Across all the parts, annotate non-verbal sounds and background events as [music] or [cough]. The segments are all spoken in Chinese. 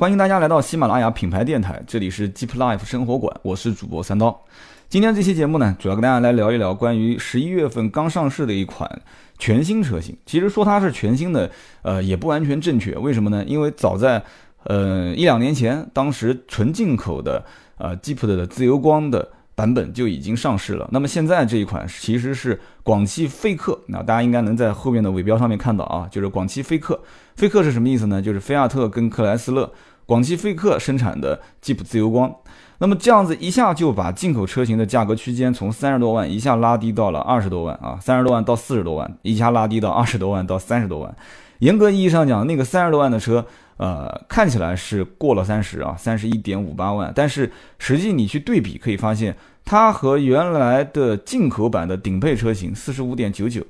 欢迎大家来到喜马拉雅品牌电台，这里是 Jeep Life 生活馆，我是主播三刀。今天这期节目呢，主要跟大家来聊一聊关于十一月份刚上市的一款全新车型。其实说它是全新的，呃，也不完全正确。为什么呢？因为早在呃一两年前，当时纯进口的呃 Jeep 的自由光的版本就已经上市了。那么现在这一款其实是广汽菲克，那大家应该能在后面的尾标上面看到啊，就是广汽菲克。菲克是什么意思呢？就是菲亚特跟克莱斯勒、广汽菲克生产的 Jeep 自由光。那么这样子一下就把进口车型的价格区间从三十多万一下拉低到了二十多万啊，三十多万到四十多万，一下拉低到二十多万到三十多万。严格意义上讲，那个三十多万的车，呃，看起来是过了三十啊，三十一点五八万，但是实际你去对比，可以发现它和原来的进口版的顶配车型四十五点九九，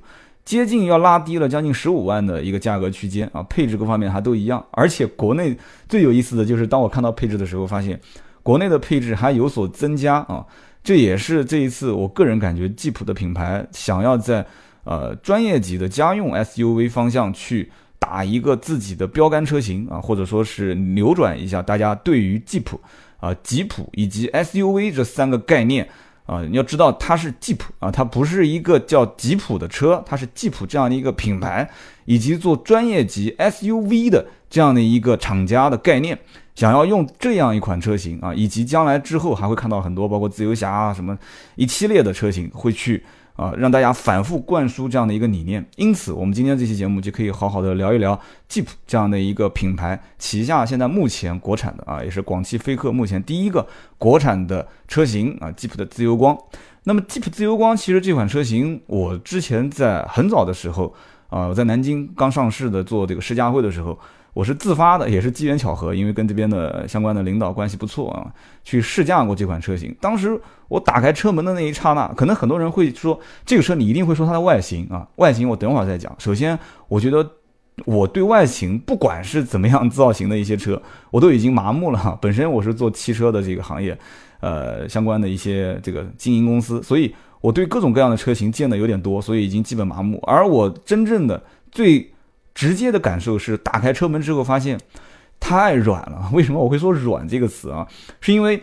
接近要拉低了将近十五万的一个价格区间啊，配置各方面还都一样，而且国内最有意思的就是当我看到配置的时候，发现。国内的配置还有所增加啊，这也是这一次我个人感觉吉普的品牌想要在呃专业级的家用 SUV 方向去打一个自己的标杆车型啊，或者说是扭转一下大家对于吉普啊吉普以及 SUV 这三个概念啊，你要知道它是吉普啊，它不是一个叫吉普的车，它是吉普这样的一个品牌以及做专业级 SUV 的这样的一个厂家的概念。想要用这样一款车型啊，以及将来之后还会看到很多，包括自由侠啊什么一系列的车型会去啊，让大家反复灌输这样的一个理念。因此，我们今天这期节目就可以好好的聊一聊 Jeep 这样的一个品牌旗下现在目前国产的啊，也是广汽菲克目前第一个国产的车型啊，Jeep 的自由光。那么 Jeep 自由光其实这款车型，我之前在很早的时候啊，我在南京刚上市的做这个试驾会的时候。我是自发的，也是机缘巧合，因为跟这边的相关的领导关系不错啊，去试驾过这款车型。当时我打开车门的那一刹那，可能很多人会说，这个车你一定会说它的外形啊，外形我等会儿再讲。首先，我觉得我对外形不管是怎么样造型的一些车，我都已经麻木了。本身我是做汽车的这个行业，呃，相关的一些这个经营公司，所以我对各种各样的车型见的有点多，所以已经基本麻木。而我真正的最直接的感受是，打开车门之后发现太软了。[laughs] 为什么我会说“软”这个词啊？是因为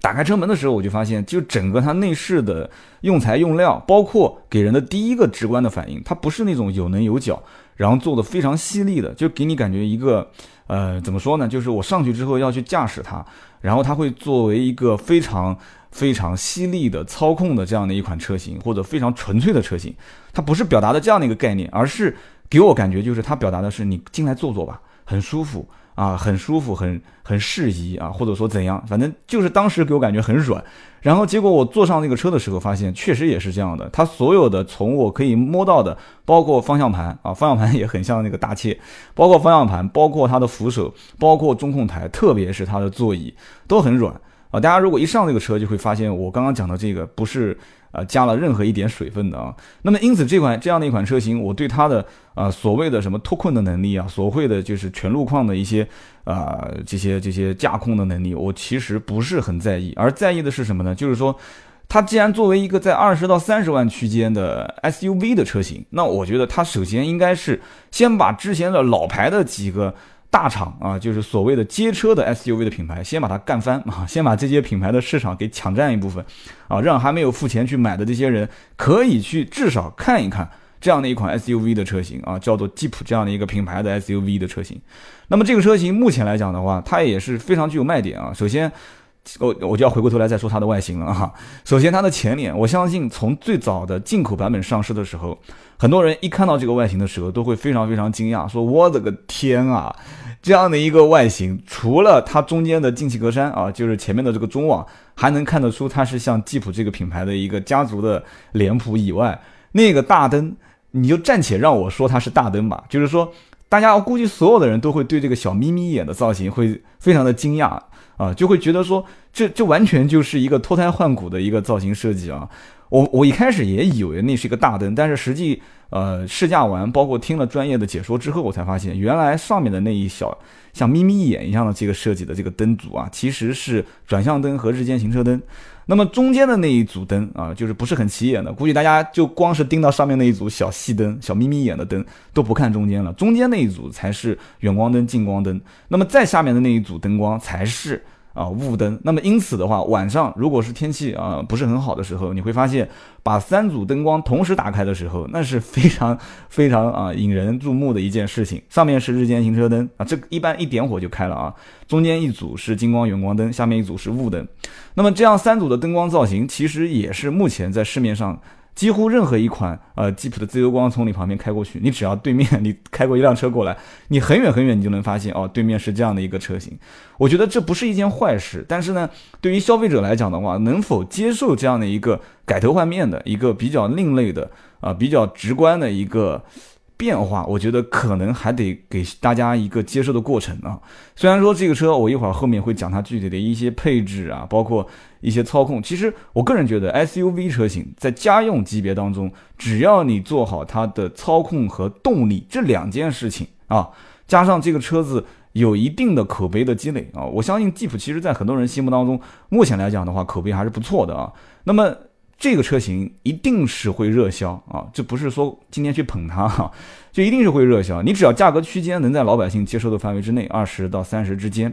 打开车门的时候，我就发现，就整个它内饰的用材用料，包括给人的第一个直观的反应，它不是那种有棱有角，然后做的非常犀利的，就给你感觉一个呃，怎么说呢？就是我上去之后要去驾驶它，然后它会作为一个非常非常犀利的操控的这样的一款车型，或者非常纯粹的车型，它不是表达的这样的一个概念，而是。给我感觉就是他表达的是你进来坐坐吧，很舒服啊，很舒服，很很适宜啊，或者说怎样，反正就是当时给我感觉很软。然后结果我坐上那个车的时候，发现确实也是这样的。它所有的从我可以摸到的，包括方向盘啊，方向盘 [laughs] 也很像那个大切，包括方向盘，包括它的扶手，包括中控台，特别是它的座椅都很软啊。大家如果一上这个车，就会发现我刚刚讲的这个不是。啊，加了任何一点水分的啊，那么因此这款这样的一款车型，我对它的啊所谓的什么脱困的能力啊，所谓的就是全路况的一些啊这些这些驾控的能力，我其实不是很在意，而在意的是什么呢？就是说，它既然作为一个在二十到三十万区间的 SUV 的车型，那我觉得它首先应该是先把之前的老牌的几个。大厂啊，就是所谓的街车的 SUV 的品牌，先把它干翻啊，[laughs] 先把这些品牌的市场给抢占一部分啊，让还没有付钱去买的这些人可以去至少看一看这样的一款 SUV 的车型啊，叫做吉普这样的一个品牌的 SUV 的车型。那么这个车型目前来讲的话，它也是非常具有卖点啊。首先，我我就要回过头来再说它的外形了哈。首先，它的前脸，我相信从最早的进口版本上市的时候。很多人一看到这个外形的时候，都会非常非常惊讶，说：“我的个天啊，这样的一个外形，除了它中间的进气格栅啊，就是前面的这个中网，还能看得出它是像吉普这个品牌的一个家族的脸谱以外，那个大灯，你就暂且让我说它是大灯吧。就是说，大家估计所有的人都会对这个小眯眯眼的造型会非常的惊讶啊，就会觉得说，这这完全就是一个脱胎换骨的一个造型设计啊。”我我一开始也以为那是一个大灯，但是实际呃试驾完，包括听了专业的解说之后，我才发现原来上面的那一小像眯眯眼一样的这个设计的这个灯组啊，其实是转向灯和日间行车灯。那么中间的那一组灯啊，就是不是很起眼的，估计大家就光是盯到上面那一组小细灯、小眯眯眼的灯，都不看中间了。中间那一组才是远光灯、近光灯，那么再下面的那一组灯光才是。啊，雾灯。那么因此的话，晚上如果是天气啊不是很好的时候，你会发现把三组灯光同时打开的时候，那是非常非常啊引人注目的一件事情。上面是日间行车灯啊，这一般一点火就开了啊。中间一组是近光远光灯，下面一组是雾灯。那么这样三组的灯光造型，其实也是目前在市面上。几乎任何一款呃吉普的自由光从你旁边开过去，你只要对面你开过一辆车过来，你很远很远你就能发现哦，对面是这样的一个车型。我觉得这不是一件坏事，但是呢，对于消费者来讲的话，能否接受这样的一个改头换面的一个比较另类的啊比较直观的一个。变化，我觉得可能还得给大家一个接受的过程啊。虽然说这个车，我一会儿后面会讲它具体的一些配置啊，包括一些操控。其实我个人觉得，SUV 车型在家用级别当中，只要你做好它的操控和动力这两件事情啊，加上这个车子有一定的口碑的积累啊，我相信吉普其实在很多人心目当中，目前来讲的话，口碑还是不错的啊。那么。这个车型一定是会热销啊！这不是说今天去捧它哈，就一定是会热销。你只要价格区间能在老百姓接受的范围之内，二十到三十之间。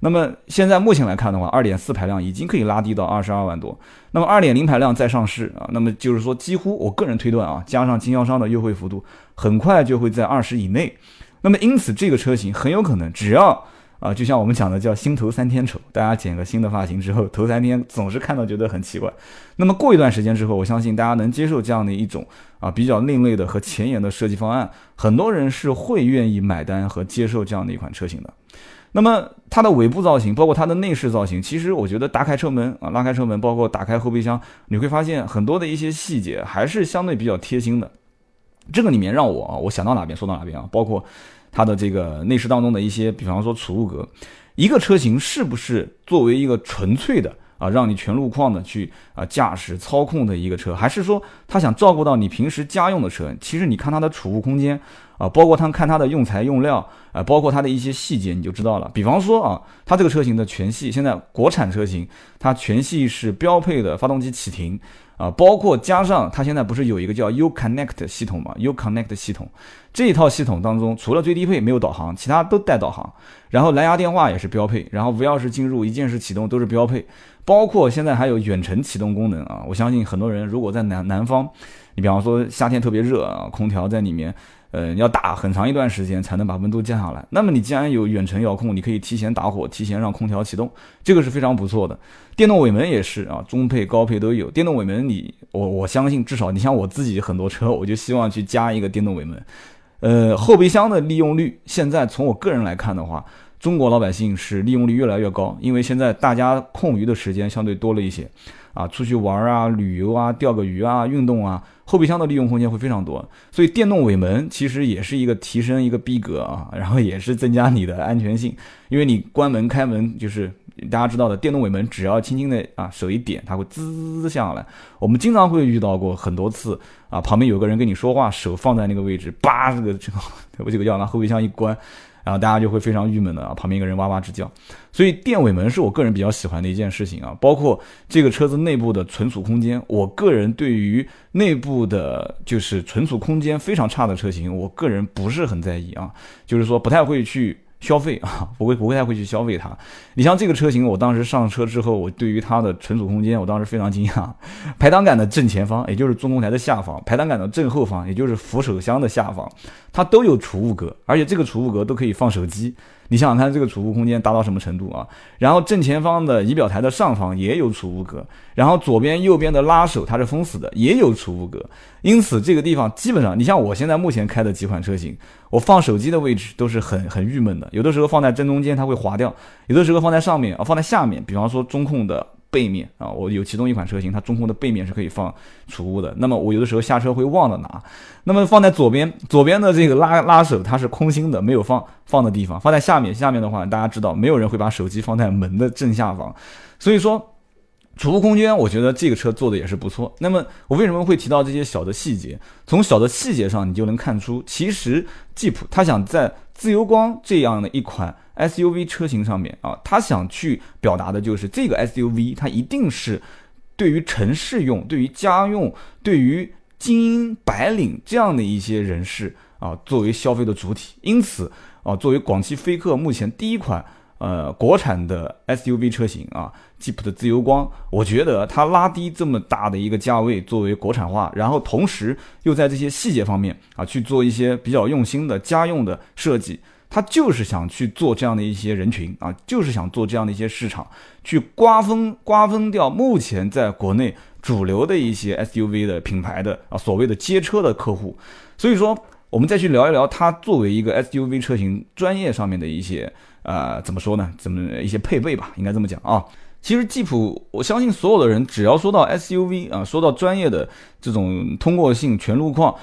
那么现在目前来看的话，二点四排量已经可以拉低到二十二万多。那么二点零排量再上市啊，那么就是说几乎我个人推断啊，加上经销商的优惠幅度，很快就会在二十以内。那么因此这个车型很有可能只要。啊，就像我们讲的叫新头三天丑，大家剪个新的发型之后，头三天总是看到觉得很奇怪。那么过一段时间之后，我相信大家能接受这样的一种啊比较另类的和前沿的设计方案，很多人是会愿意买单和接受这样的一款车型的。那么它的尾部造型，包括它的内饰造型，其实我觉得打开车门啊，拉开车门，包括打开后备箱，你会发现很多的一些细节还是相对比较贴心的。这个里面让我啊，我想到哪边说到哪边啊，包括。它的这个内饰当中的一些，比方说储物格，一个车型是不是作为一个纯粹的啊，让你全路况的去啊驾驶操控的一个车，还是说他想照顾到你平时家用的车？其实你看它的储物空间啊，包括它看它的用材用料啊，包括它的一些细节，你就知道了。比方说啊，它这个车型的全系，现在国产车型它全系是标配的发动机启停。啊，包括加上它现在不是有一个叫 U Connect 系统嘛？U Connect 系统这一套系统当中，除了最低配没有导航，其他都带导航。然后蓝牙电话也是标配，然后无钥匙进入、一键式启动都是标配。包括现在还有远程启动功能啊！我相信很多人如果在南南方，你比方说夏天特别热啊，空调在里面。呃，要打很长一段时间才能把温度降下来。那么你既然有远程遥控，你可以提前打火，提前让空调启动，这个是非常不错的。电动尾门也是啊，中配高配都有。电动尾门你我我相信至少你像我自己很多车，我就希望去加一个电动尾门。呃，后备箱的利用率现在从我个人来看的话，中国老百姓是利用率越来越高，因为现在大家空余的时间相对多了一些。啊，出去玩啊，旅游啊，钓个鱼啊，运动啊，后备箱的利用空间会非常多，所以电动尾门其实也是一个提升一个逼格啊，[laughs] 然后也是增加你的安全性，因为你关门开门就是大家知道的，电动尾门只要轻轻的啊手一点，它会滋下来。我们经常会遇到过很多次啊，旁边有个人跟你说话，手放在那个位置，叭，这个这个我这个要拿后备箱一关。然后大家就会非常郁闷的啊，旁边一个人哇哇直叫，所以电尾门是我个人比较喜欢的一件事情啊，包括这个车子内部的存储空间，我个人对于内部的就是存储空间非常差的车型，我个人不是很在意啊，就是说不太会去。消费啊，不会不会太会去消费它。你像这个车型，我当时上车之后，我对于它的存储空间，我当时非常惊讶。[laughs] 排挡杆的正前方，也就是中控台的下方；排挡杆的正后方，也就是扶手箱的下方，它都有储物格，而且这个储物格都可以放手机。你想想看，这个储物空间达到什么程度啊？然后正前方的仪表台的上方也有储物格，然后左边、右边的拉手它是封死的，也有储物格。因此这个地方基本上，你像我现在目前开的几款车型，我放手机的位置都是很很郁闷的，有的时候放在正中间它会滑掉，有的时候放在上面啊，放在下面，比方说中控的。背面啊，我有其中一款车型，它中控的背面是可以放储物的。那么我有的时候下车会忘了拿，那么放在左边，左边的这个拉拉手它是空心的，没有放放的地方。放在下面，下面的话大家知道，没有人会把手机放在门的正下方。所以说，储物空间，我觉得这个车做的也是不错。那么我为什么会提到这些小的细节？从小的细节上，你就能看出，其实吉普它想在自由光这样的一款 SUV 车型上面啊，他想去表达的就是这个 SUV 它一定是对于城市用、对于家用、对于精英白领这样的一些人士啊作为消费的主体。因此啊，作为广汽菲克目前第一款。呃，国产的 SUV 车型啊，吉普的自由光，我觉得它拉低这么大的一个价位作为国产化，然后同时又在这些细节方面啊去做一些比较用心的家用的设计，他就是想去做这样的一些人群啊，就是想做这样的一些市场，去瓜分瓜分掉目前在国内主流的一些 SUV 的品牌的啊所谓的街车的客户，所以说我们再去聊一聊它作为一个 SUV 车型专业上面的一些。呃，怎么说呢？怎么一些配备吧，应该这么讲啊。其实吉普，我相信所有的人只要说到 SUV 啊，说到专业的这种通过性全路况，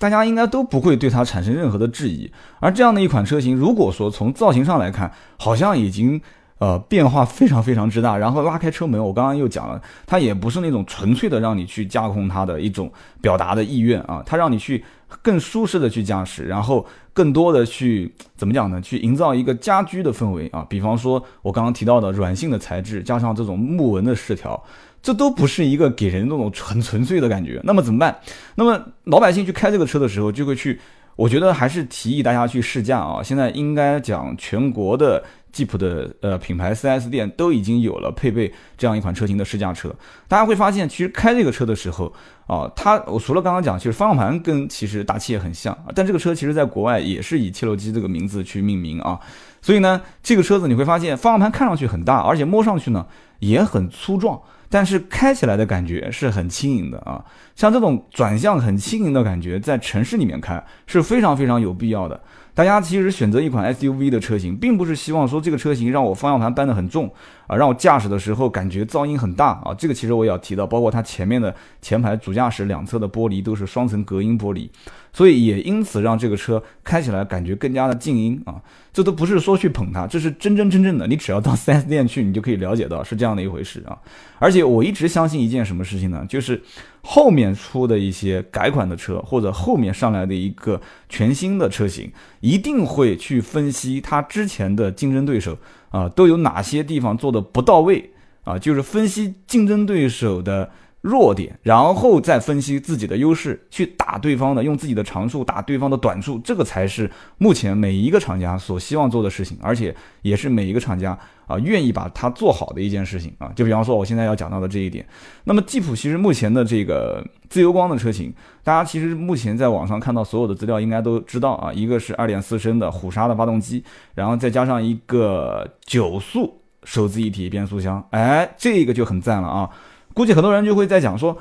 大家应该都不会对它产生任何的质疑。而这样的一款车型，如果说从造型上来看，好像已经。呃，变化非常非常之大。然后拉开车门，我刚刚又讲了，它也不是那种纯粹的让你去驾控它的一种表达的意愿啊，它让你去更舒适的去驾驶，然后更多的去怎么讲呢？去营造一个家居的氛围啊。比方说，我刚刚提到的软性的材质，加上这种木纹的饰条，这都不是一个给人那种很纯粹的感觉。那么怎么办？那么老百姓去开这个车的时候，就会去，我觉得还是提议大家去试驾啊。现在应该讲全国的。吉普的呃品牌 4S 店都已经有了配备这样一款车型的试驾车，大家会发现，其实开这个车的时候啊，它我除了刚刚讲，其实方向盘跟其实大气也很像，但这个车其实在国外也是以切洛基这个名字去命名啊，所以呢，这个车子你会发现方向盘看上去很大，而且摸上去呢也很粗壮，但是开起来的感觉是很轻盈的啊，像这种转向很轻盈的感觉，在城市里面开是非常非常有必要的。大家其实选择一款 SUV 的车型，并不是希望说这个车型让我方向盘搬得很重啊，让我驾驶的时候感觉噪音很大啊。这个其实我也要提到，包括它前面的前排主驾驶两侧的玻璃都是双层隔音玻璃。所以也因此让这个车开起来感觉更加的静音啊，这都不是说去捧它，这是真真正正的。你只要到 [laughs] 4S 店去，你就可以了解到是这样的一回事啊。而且我一直相信一件什么事情呢？就是后面出的一些改款的车，或者后面上来的一个全新的车型，一定会去分析它之前的竞争对手啊都有哪些地方做的不到位啊，就是分析竞争对手的。弱点，然后再分析自己的优势，去打对方的，用自己的长处打对方的短处，这个才是目前每一个厂家所希望做的事情，而且也是每一个厂家啊愿意把它做好的一件事情啊。就比方说我现在要讲到的这一点，那么吉普其实目前的这个自由光的车型，大家其实目前在网上看到所有的资料应该都知道啊，一个是二点四升的虎鲨的发动机，然后再加上一个九速手自一体变速箱，哎，这个就很赞了啊。估计很多人就会在讲说，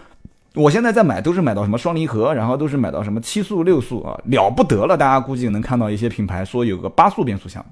我现在在买都是买到什么双离合，然后都是买到什么七速六速啊，了不得了！大家估计能看到一些品牌说有个八速变速箱。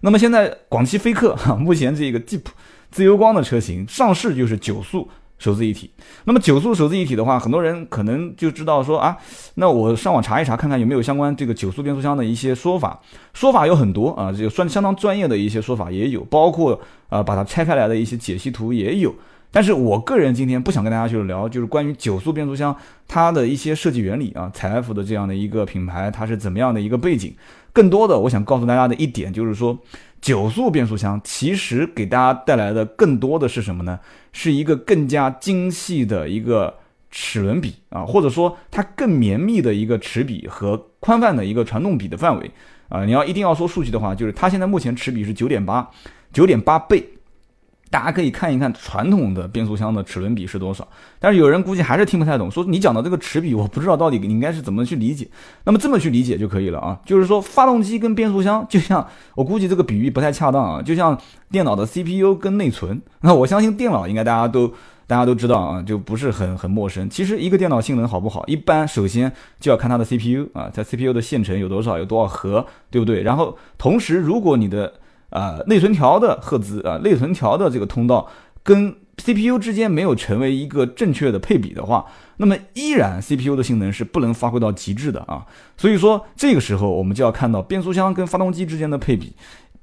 那么现在广汽菲克哈，[laughs] 目前这个吉普自由光的车型上市就是九速手自一体。那么九速手自一体的话，很多人可能就知道说啊，那我上网查一查，看看有没有相关这个九速变速箱的一些说法。说法有很多啊，这个算相当专业的一些说法也有，包括啊把它拆开来的一些解析图也有。但是我个人今天不想跟大家去聊，就是关于九速变速箱它的一些设计原理啊，采埃孚的这样的一个品牌，它是怎么样的一个背景？更多的，我想告诉大家的一点就是说，九速变速箱其实给大家带来的更多的是什么呢？是一个更加精细的一个齿轮比啊，或者说它更绵密的一个齿比和宽泛的一个传动比的范围啊。你要一定要说数据的话，就是它现在目前齿比是九点八，九点八倍。大家可以看一看传统的变速箱的齿轮比是多少，但是有人估计还是听不太懂，说你讲的这个齿比我不知道到底你应该是怎么去理解。那么这么去理解就可以了啊，就是说发动机跟变速箱就像我估计这个比喻不太恰当啊，就像电脑的 CPU 跟内存。那我相信电脑应该大家都大家都知道啊，就不是很很陌生。其实一个电脑性能好不好，一般首先就要看它的 CPU 啊，在 CPU 的线程有多少，有多少核，对不对？然后同时如果你的呃，内存条的赫兹啊，内存条的这个通道跟 CPU 之间没有成为一个正确的配比的话，那么依然 CPU 的性能是不能发挥到极致的啊。所以说这个时候我们就要看到变速箱跟发动机之间的配比，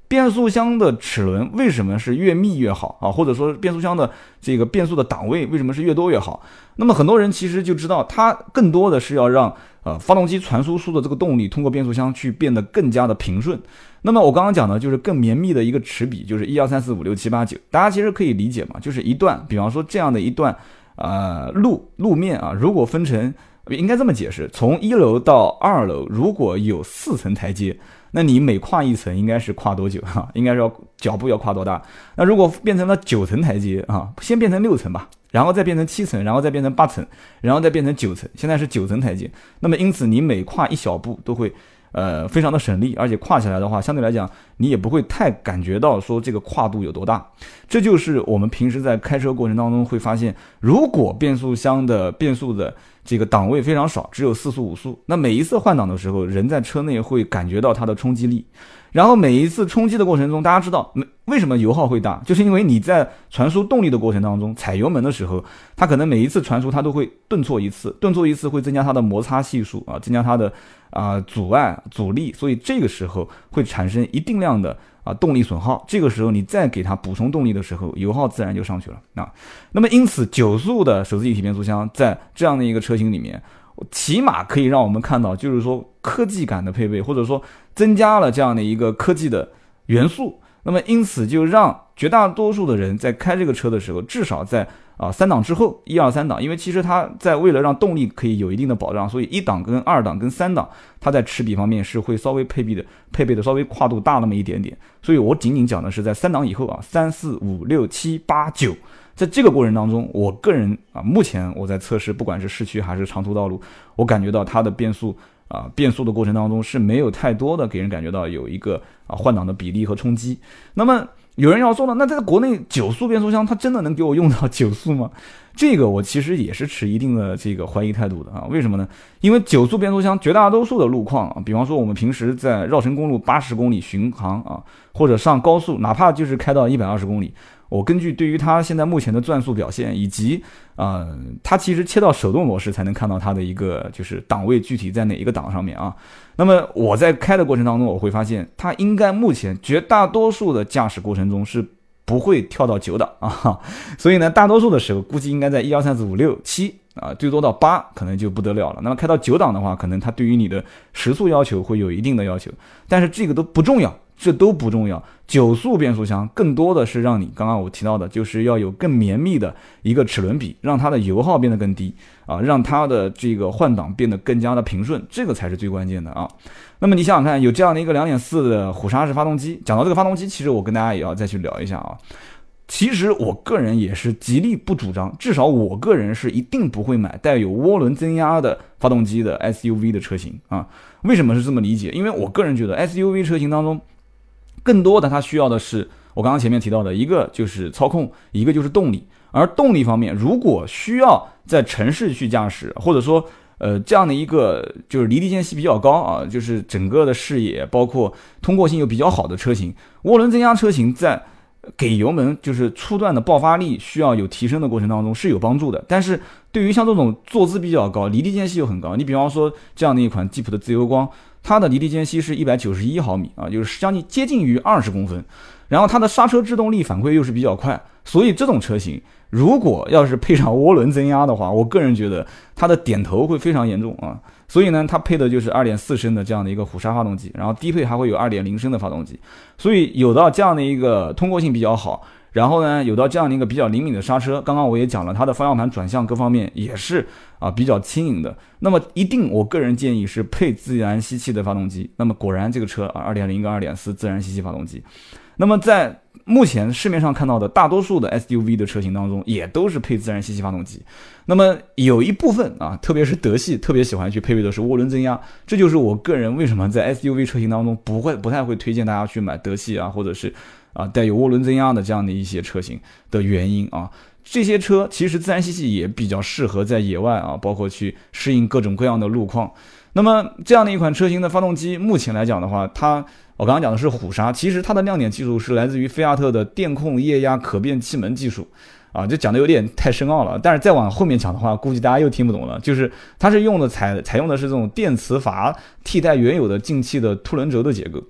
变速箱的齿轮为什么是越密越好啊？或者说变速箱的这个变速的档位为什么是越多越好？那么很多人其实就知道，它更多的是要让呃发动机传输出的这个动力通过变速箱去变得更加的平顺。那么我刚刚讲的就是更绵密的一个齿比，就是一二三四五六七八九，大家其实可以理解嘛，就是一段，比方说这样的一段呃路路面啊，如果分成。应该这么解释：从一楼到二楼，如果有四层台阶，那你每跨一层应该是跨多久哈？应该是要脚步要跨多大？那如果变成了九层台阶啊，先变成六层吧，然后再变成七层，然后再变成八层，然后再变成九层，现在是九层台阶。那么因此你每跨一小步都会。呃，非常的省力，而且跨起来的话，相对来讲，你也不会太感觉到说这个跨度有多大。这就是我们平时在开车过程当中会发现，如果变速箱的变速的这个档位非常少，只有四速五速，那每一次换挡的时候，人在车内会感觉到它的冲击力。然后每一次冲击的过程中，大家知道，为什么油耗会大？就是因为你在传输动力的过程当中，踩油门的时候，它可能每一次传输它都会顿挫一次，顿挫一次会增加它的摩擦系数啊，增加它的啊阻碍阻力，所以这个时候会产生一定量的啊动力损耗。这个时候你再给它补充动力的时候，油耗自然就上去了啊。那么因此，九速的手自一体变速箱在这样的一个车型里面。起码可以让我们看到，就是说科技感的配备，或者说增加了这样的一个科技的元素。那么因此就让绝大多数的人在开这个车的时候，至少在啊三档之后，一二三档，因为其实它在为了让动力可以有一定的保障，所以一档跟二档跟三档，它在齿比方面是会稍微配备的，配备的稍微跨度大那么一点点。所以我仅仅讲的是在三档以后啊，三四五六七八九。在这个过程当中，我个人啊，目前我在测试，不管是市区还是长途道路，我感觉到它的变速啊，变速的过程当中是没有太多的给人感觉到有一个啊换挡的比例和冲击。那么有人要说了，那在国内九速变速箱它真的能给我用到九速吗？这个我其实也是持一定的这个怀疑态度的啊。为什么呢？因为九速变速箱绝大多数的路况啊，比方说我们平时在绕城公路八十公里巡航啊，或者上高速，哪怕就是开到一百二十公里。我根据对于它现在目前的转速表现，以及啊，它其实切到手动模式才能看到它的一个就是档位具体在哪一个档上面啊。那么我在开的过程当中，我会发现它应该目前绝大多数的驾驶过程中是不会跳到九档啊。[laughs] 所以呢，大多数的时候估计应该在一二三四五六七啊，最多到八可能就不得了了。那么开到九档的话，可能它对于你的时速要求会有一定的要求，但是这个都不重要。这都不重要，九速变速箱更多的是让你刚刚我提到的，就是要有更绵密的一个齿轮比，让它的油耗变得更低啊，让它的这个换挡变得更加的平顺，这个才是最关键的啊。那么你想想看，有这样的一个两点四的虎鲨式发动机，讲到这个发动机，其实我跟大家也要再去聊一下啊。其实我个人也是极力不主张，至少我个人是一定不会买带有涡轮增压的发动机的 SUV 的车型啊。为什么是这么理解？因为我个人觉得 SUV 车型当中。更多的它需要的是我刚刚前面提到的一个就是操控，一个就是动力。而动力方面，如果需要在城市去驾驶，或者说呃这样的一个就是离地间隙比较高啊，就是整个的视野包括通过性又比较好的车型，涡轮增压车型在给油门就是初段的爆发力需要有提升的过程当中是有帮助的。但是对于像这种坐姿比较高、离地间隙又很高，你比方说这样的一款吉普的自由光。它的离地间隙是一百九十一毫米啊，就是将近接近于二十公分，然后它的刹车制动力反馈又是比较快，所以这种车型如果要是配上涡轮增压的话，我个人觉得它的点头会非常严重啊。所以呢，它配的就是二点四升的这样的一个虎鲨发动机，然后低配还会有二点零升的发动机，所以有到这样的一个通过性比较好。然后呢，有到这样的一个比较灵敏的刹车，刚刚我也讲了，它的方向盘转向各方面也是啊比较轻盈的。那么一定，我个人建议是配自然吸气的发动机。那么果然这个车啊，二点零跟二点四自然吸气发动机。那么在目前市面上看到的大多数的 SUV 的车型当中，也都是配自然吸气发动机。那么有一部分啊，特别是德系特别喜欢去配备的是涡轮增压，这就是我个人为什么在 SUV 车型当中不会不太会推荐大家去买德系啊，或者是。啊，带有涡轮增压的这样的一些车型的原因啊，这些车其实自然吸气也比较适合在野外啊，包括去适应各种各样的路况。那么这样的一款车型的发动机，目前来讲的话，它我刚刚讲的是虎鲨，其实它的亮点技术是来自于菲亚特的电控液压可变气门技术啊，就讲的有点太深奥了。但是再往后面讲的话，估计大家又听不懂了。就是它是用的采采用的是这种电磁阀替代原有的进气的凸轮轴的结构。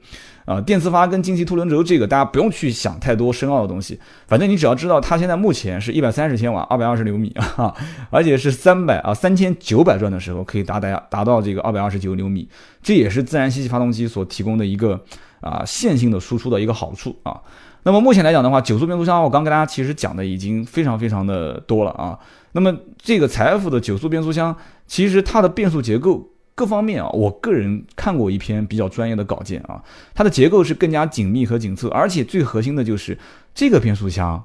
啊，电磁阀跟进气凸轮轴这个大家不用去想太多深奥的东西，反正你只要知道它现在目前是一百三十千瓦，二百二十牛米 [laughs] 啊，而且是三百啊三千九百转的时候可以达达达到这个二百二十九牛米，这也是自然吸气发动机所提供的一个啊线性的输出的一个好处啊。那么目前来讲的话，九速变速箱我刚跟大家其实讲的已经非常非常的多了啊。那么这个财富的九速变速箱，其实它的变速结构各方面啊，我个人看过一篇比较专业的稿件啊，它的结构是更加紧密和紧凑，而且最核心的就是这个变速箱，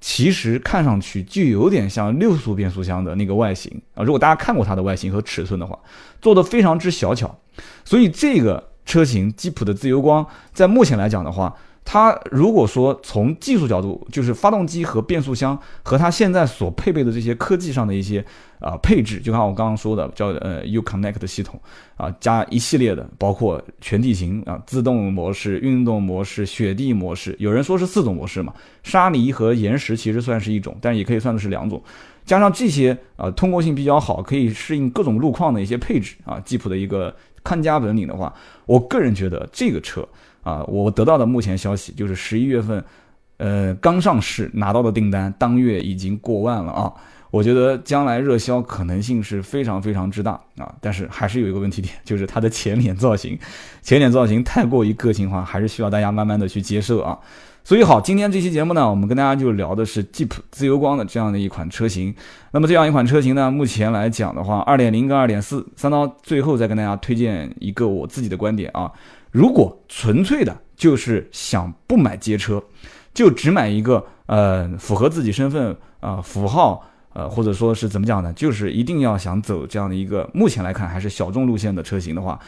其实看上去就有点像六速变速箱的那个外形啊。如果大家看过它的外形和尺寸的话，做的非常之小巧，所以这个车型吉普的自由光，在目前来讲的话。它如果说从技术角度，就是发动机和变速箱和它现在所配备的这些科技上的一些啊配置，就像我刚刚说的，叫呃 U Connect 系统啊，加一系列的，包括全地形啊、自动模式、运动模式、雪地模式，有人说是四种模式嘛，沙泥和岩石其实算是一种，但也可以算的是两种，加上这些啊通过性比较好，可以适应各种路况的一些配置啊，吉普的一个看家本领的话，我个人觉得这个车。啊，我得到的目前消息就是十一月份，呃，刚上市拿到的订单当月已经过万了啊！我觉得将来热销可能性是非常非常之大啊！但是还是有一个问题点，就是它的前脸造型，前脸造型太过于个性化，还是需要大家慢慢的去接受啊。所以好，今天这期节目呢，我们跟大家就聊的是 Jeep 自由光的这样的一款车型。那么这样一款车型呢，目前来讲的话，二点零跟二点四，三刀最后再跟大家推荐一个我自己的观点啊。如果纯粹的就是想不买街车，就只买一个呃符合自己身份啊符号呃或者说是怎么讲呢？就是一定要想走这样的一个目前来看还是小众路线的车型的话，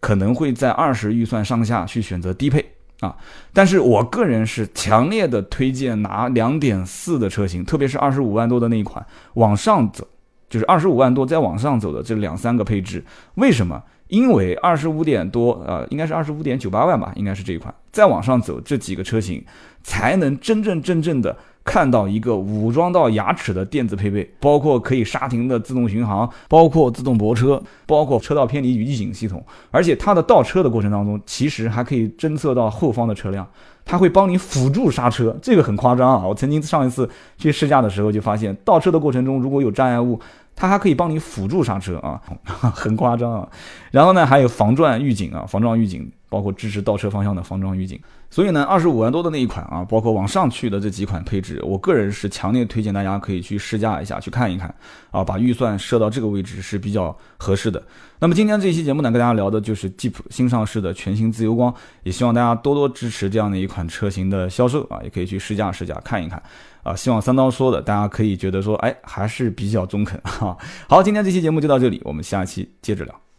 可能会在二十预算上下去选择低配啊。但是我个人是强烈的推荐拿两点四的车型，特别是二十五万多的那一款往上走，就是二十五万多再往上走的这两三个配置，为什么？因为二十五点多，呃，应该是二十五点九八万吧，应该是这一款。再往上走，这几个车型才能真真正正的看到一个武装到牙齿的电子配备，包括可以刹停的自动巡航，包括自动泊车，包括车道偏离预警系统。而且它的倒车的过程当中，其实还可以侦测到后方的车辆，它会帮你辅助刹车，这个很夸张啊！我曾经上一次去试驾的时候就发现，倒车的过程中如果有障碍物。它还可以帮你辅助刹车啊，很夸张啊。然后呢，还有防撞预警啊，防撞预警，包括支持倒车方向的防撞预警。所以呢，二十五万多的那一款啊，包括往上去的这几款配置，我个人是强烈推荐大家可以去试驾一下，去看一看啊，把预算设到这个位置是比较合适的。那么今天这期节目呢，跟大家聊的就是 Jeep 新上市的全新自由光，也希望大家多多支持这样的一款车型的销售啊，也可以去试驾试驾看一看。啊，希望三刀说的大家可以觉得说，哎，还是比较中肯哈。好，今天这期节目就到这里，我们下期接着聊。